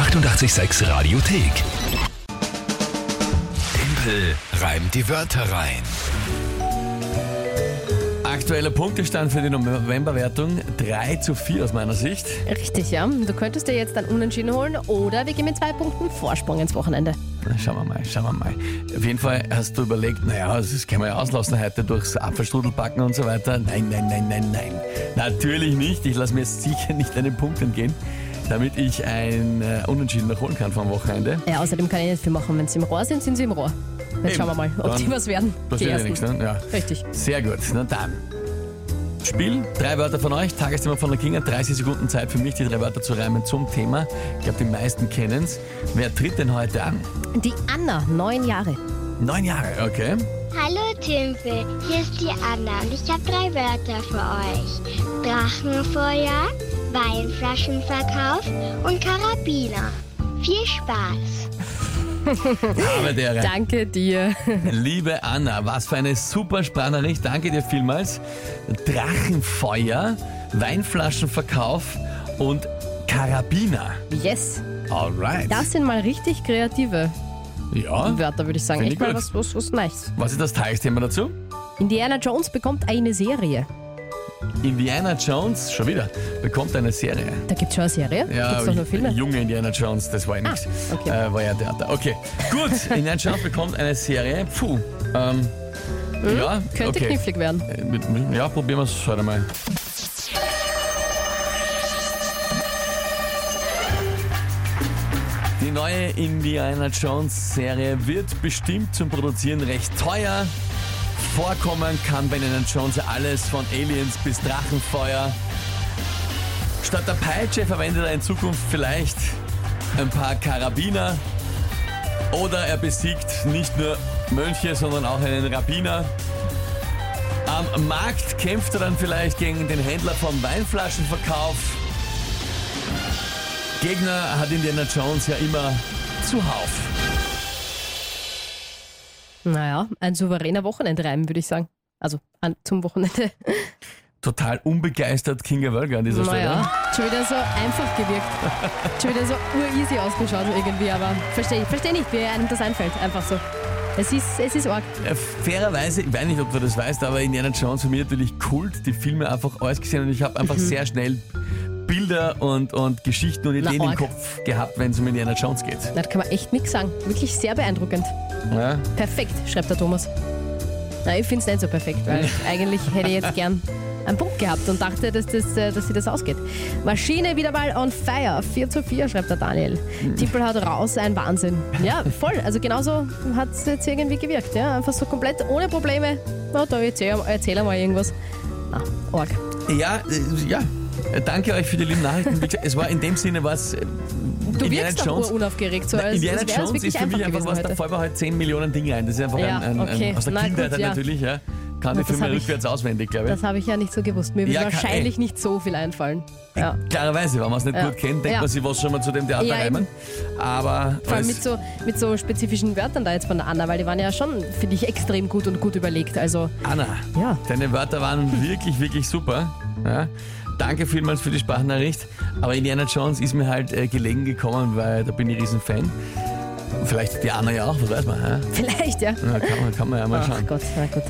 886 Radiothek. Tempel reimt die Wörter rein. Aktueller Punktestand für die Novemberwertung 3 zu 4 aus meiner Sicht. Richtig, ja. Du könntest dir jetzt dann Unentschieden holen oder wir gehen mit zwei Punkten Vorsprung ins Wochenende. Schauen wir mal, schauen wir mal. Auf jeden Fall hast du überlegt, naja, das können wir ja auslassen heute durchs Apfelstrudel backen und so weiter. Nein, nein, nein, nein, nein. Natürlich nicht. Ich lasse mir jetzt sicher nicht einen Punkt entgehen, damit ich ein äh, Unentschieden noch holen kann vom Wochenende. Ja, außerdem kann ich nicht viel machen. Wenn sie im Rohr sind, sind sie im Rohr. Jetzt Eben. schauen wir mal, ob Dann die was werden. Wird ja nichts, ne? Ja. Richtig. Sehr gut, na dann. Spiel, drei Wörter von euch, Tagesthema von der Kinga, 30 Sekunden Zeit für mich, die drei Wörter zu reimen zum Thema. Ich glaube, die meisten kennen es. Wer tritt denn heute an? Die Anna, neun Jahre. Neun Jahre, okay. Hallo Tümpel, hier ist die Anna und ich habe drei Wörter für euch. Drachenfeuer, Weinflaschenverkauf und Karabiner. Viel Spaß! Aber der Danke dir. Liebe Anna, was für eine super Sprachnachricht. Danke dir vielmals. Drachenfeuer, Weinflaschenverkauf und Karabiner. Yes. Alright. Das sind mal richtig kreative ja. Wörter, würde ich sagen. Finde Echt ich mal gut. was, was, was nice. Was ist das Tagesthema dazu? Indiana Jones bekommt eine Serie. Indiana Jones, schon wieder, bekommt eine Serie. Da gibt es schon eine Serie? Ja, Gibt's doch nur Filme? junge Indiana Jones, das war ja nichts. okay. Äh, war ja Theater. Okay, gut. Indiana Jones bekommt eine Serie. Puh. Ähm, ja, Hm? Könnte okay. knifflig werden. Äh, Ja, probieren wir es heute mal. Die neue Indiana Jones Serie wird bestimmt zum Produzieren recht teuer. Vorkommen kann Indiana Jones ja alles von Aliens bis Drachenfeuer. Statt der Peitsche verwendet er in Zukunft vielleicht ein paar Karabiner. Oder er besiegt nicht nur Mönche, sondern auch einen Rabbiner. Am Markt kämpft er dann vielleicht gegen den Händler vom Weinflaschenverkauf. Gegner hat Indiana Jones ja immer zuhauf. Naja, ein souveräner Wochenendreim, würde ich sagen. Also an, zum Wochenende. Total unbegeistert Kinga Wölger an dieser Stelle. Naja, schon wieder so einfach gewirkt. schon wieder so ureasy ausgeschaut irgendwie, aber verstehe versteh nicht, wie einem das einfällt. Einfach so. Es ist, es ist arg. Fairerweise, ich weiß nicht, ob du das weißt, aber Indiana Jones für mich natürlich Kult, die Filme einfach alles gesehen und ich habe einfach sehr schnell Bilder und, und Geschichten und Na, Ideen im arg. Kopf gehabt, wenn es um Indiana Jones geht. Da kann man echt nichts sagen. Wirklich sehr beeindruckend. Ja? Perfekt, schreibt der Thomas. Na, ich finde es nicht so perfekt, weil eigentlich hätte ich jetzt gern einen Punkt gehabt und dachte, dass, das, äh, dass sie das ausgeht. Maschine wieder mal on fire. 4 zu 4, schreibt der Daniel. Tippel hat raus, ein Wahnsinn. Ja, voll. Also genauso hat es jetzt irgendwie gewirkt. Ja? Einfach so komplett ohne Probleme. Na, da erzähl, erzähl mal irgendwas. Na, arg. Ja, äh, ja. Äh, Danke euch für die lieben Nachrichten. Es war in dem Sinne was. äh, Du Indiana wirkst Jones. unaufgeregt, so als, Indiana als Jones ist für mich einfach was, gewesen da heute. fallen mir halt 10 Millionen Dinge ein. Das ist einfach Ja, ein, ein, okay. ein, aus der Na Kindheit gut, ja. natürlich, ja. Kann die das Filme hab ich- rückwärts auswendig, glaube ich. Das habe ich ja nicht so gewusst. Mir wird Ja, kann- wahrscheinlich ey. nicht so viel einfallen. Ja. Klarerweise, wenn man es nicht Ja. gut kennt, denkt man sich was schon mal zu dem Theater Ja, reimen. Aber Vor allem mit so, mit so spezifischen Wörtern da jetzt von der Anna, weil die waren ja schon, finde ich, extrem gut und gut überlegt. Also, Anna, Ja. deine Wörter waren wirklich, wirklich super. Ja. Danke vielmals für die Sprachnachricht. Aber Indiana Jones ist mir halt äh, gelegen gekommen, weil da bin ich riesen Fan. Vielleicht die Anna ja auch, was weiß man. Ja? vielleicht, ja. Na, kann, man, kann man ja mal Ach schauen. Gott, na gut.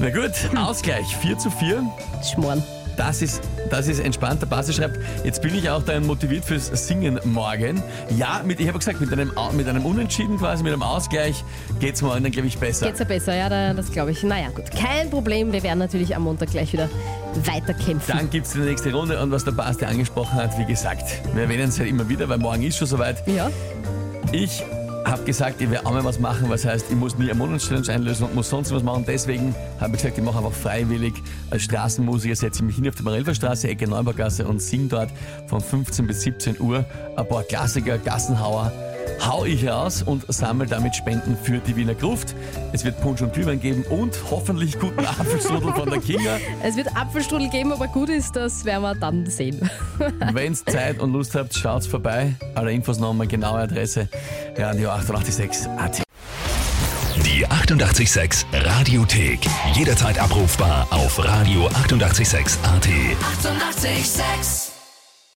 Na gut, Ausgleich 4 zu 4. Schmoren. Das ist, das ist entspannt. Der Basti schreibt, jetzt bin ich auch dann motiviert fürs Singen morgen. Ja, mit, ich habe gesagt, mit einem, mit einem Unentschieden quasi, mit einem Ausgleich geht's morgen dann, glaube ich, besser. Geht's ja besser, ja, da- das glaube ich. Naja, gut, kein Problem. Wir werden natürlich am Montag gleich wieder weiterkämpfen. Dann gibt's die nächste Runde und was der Basti angesprochen hat, wie gesagt, wir erwähnen es halt immer wieder, weil morgen ist schon soweit. Ja, Ich habe gesagt, ich werde auch mal was machen, was heißt, ich muss nie eine Monatschallenge einlösen und muss sonst was machen. Deswegen habe ich gesagt, ich mache einfach freiwillig als Straßenmusiker, setze ich mich hin auf die Marelferstraße, Ecke Neubaugasse und singe dort von 15 bis 17 Uhr ein paar Klassiker, Gassenhauer. Hau ich raus und sammle damit Spenden für die Wiener Gruft. Es wird Punsch und Glühwein geben und hoffentlich guten Apfelstrudel von der Kinga. es wird Apfelstrudel geben, aber gut ist, das werden wir dann sehen. Wenn's Zeit und Lust habt, schaut's vorbei. Alle Infos nochmal, genaue Adresse, Radio 886 AT. Die 886 Radiothek. Jederzeit abrufbar auf radio886.at. 886! 886